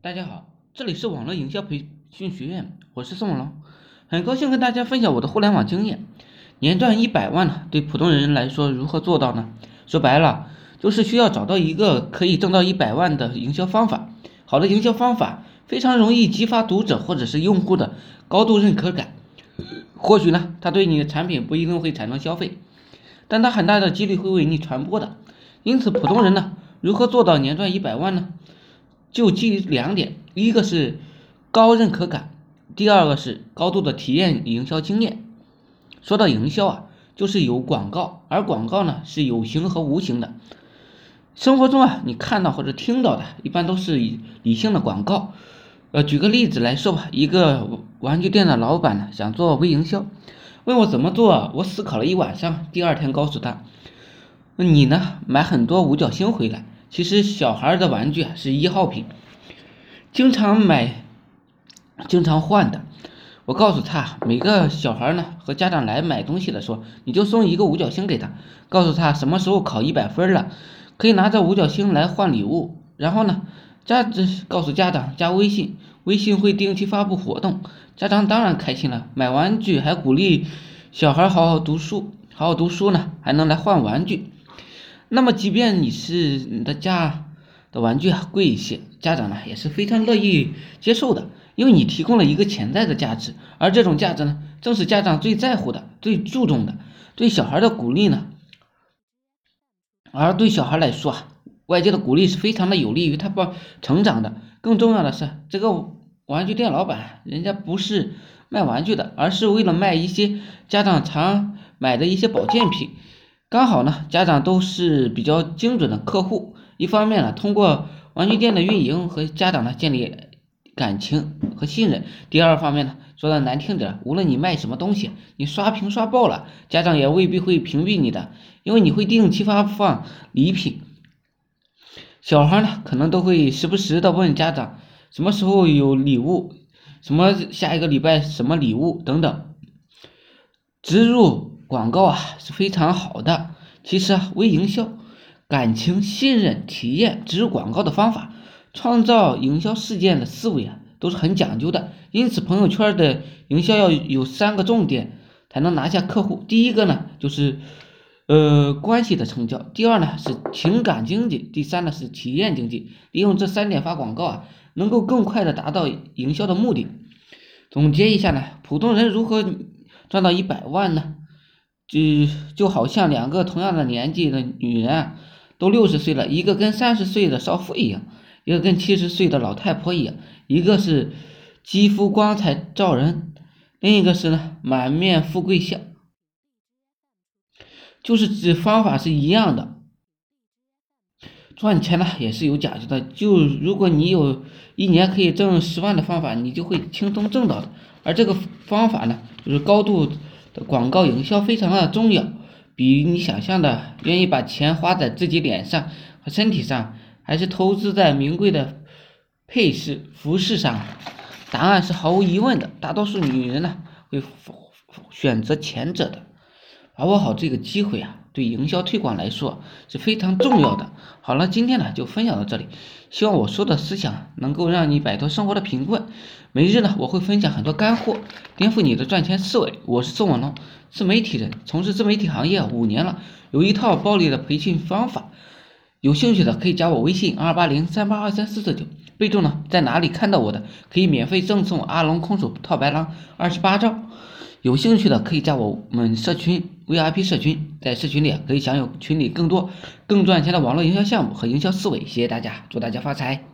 大家好，这里是网络营销培训学院，我是宋文龙，很高兴跟大家分享我的互联网经验。年赚一百万呢，对普通人来说如何做到呢？说白了，就是需要找到一个可以挣到一百万的营销方法。好的营销方法非常容易激发读者或者是用户的高度认可感。或许呢，他对你的产品不一定会产生消费，但他很大的几率会为你传播的。因此，普通人呢，如何做到年赚一百万呢？就基于两点，一个是高认可感，第二个是高度的体验营销经验。说到营销啊，就是有广告，而广告呢是有形和无形的。生活中啊，你看到或者听到的，一般都是理性的广告。呃，举个例子来说吧，一个玩具店的老板呢想做微营销，问我怎么做，我思考了一晚上，第二天告诉他，你呢买很多五角星回来。其实小孩的玩具啊是一号品，经常买，经常换的。我告诉他，每个小孩呢和家长来买东西的时候，你就送一个五角星给他，告诉他什么时候考一百分了，可以拿着五角星来换礼物。然后呢，家告诉家长加微信，微信会定期发布活动，家长当然开心了，买玩具还鼓励小孩好好读书，好好读书呢还能来换玩具。那么，即便你是你的家的玩具贵一些，家长呢也是非常乐意接受的，因为你提供了一个潜在的价值，而这种价值呢，正是家长最在乎的、最注重的。对小孩的鼓励呢，而对小孩来说啊，外界的鼓励是非常的有利于他不成长的。更重要的是，这个玩具店老板人家不是卖玩具的，而是为了卖一些家长常买的一些保健品。刚好呢，家长都是比较精准的客户。一方面呢，通过玩具店的运营和家长呢建立感情和信任；第二方面呢，说的难听点，无论你卖什么东西，你刷屏刷爆了，家长也未必会屏蔽你的，因为你会定期发放礼品。小孩呢，可能都会时不时的问家长什么时候有礼物，什么下一个礼拜什么礼物等等，植入。广告啊是非常好的，其实啊微营销，感情、信任、体验植入广告的方法，创造营销事件的思维啊都是很讲究的。因此，朋友圈的营销要有三个重点才能拿下客户。第一个呢就是呃关系的成交，第二呢是情感经济，第三呢是体验经济。利用这三点发广告啊，能够更快的达到营销的目的。总结一下呢，普通人如何赚到一百万呢？就就好像两个同样的年纪的女人，都六十岁了，一个跟三十岁的少妇一样，一个跟七十岁的老太婆一样，一个是肌肤光彩照人，另一个是呢满面富贵相，就是指方法是一样的，赚钱呢也是有讲究的，就如果你有一年可以挣十万的方法，你就会轻松挣到的，而这个方法呢，就是高度。广告营销非常的重要，比你想象的愿意把钱花在自己脸上和身体上，还是投资在名贵的配饰服饰上？答案是毫无疑问的，大多数女人呢会选择前者的。把握好这个机会啊，对营销推广来说是非常重要的。好了，今天呢就分享到这里，希望我说的思想能够让你摆脱生活的贫困。每日呢我会分享很多干货，颠覆你的赚钱思维。我是宋文龙，自媒体人，从事自媒体行业五年了，有一套暴力的培训方法。有兴趣的可以加我微信二八零三八二三四四九，备注呢在哪里看到我的，可以免费赠送阿龙空手套白狼二十八招。有兴趣的可以加我们社群 VIP 社群，在社群里可以享有群里更多更赚钱的网络营销项目和营销思维。谢谢大家，祝大家发财！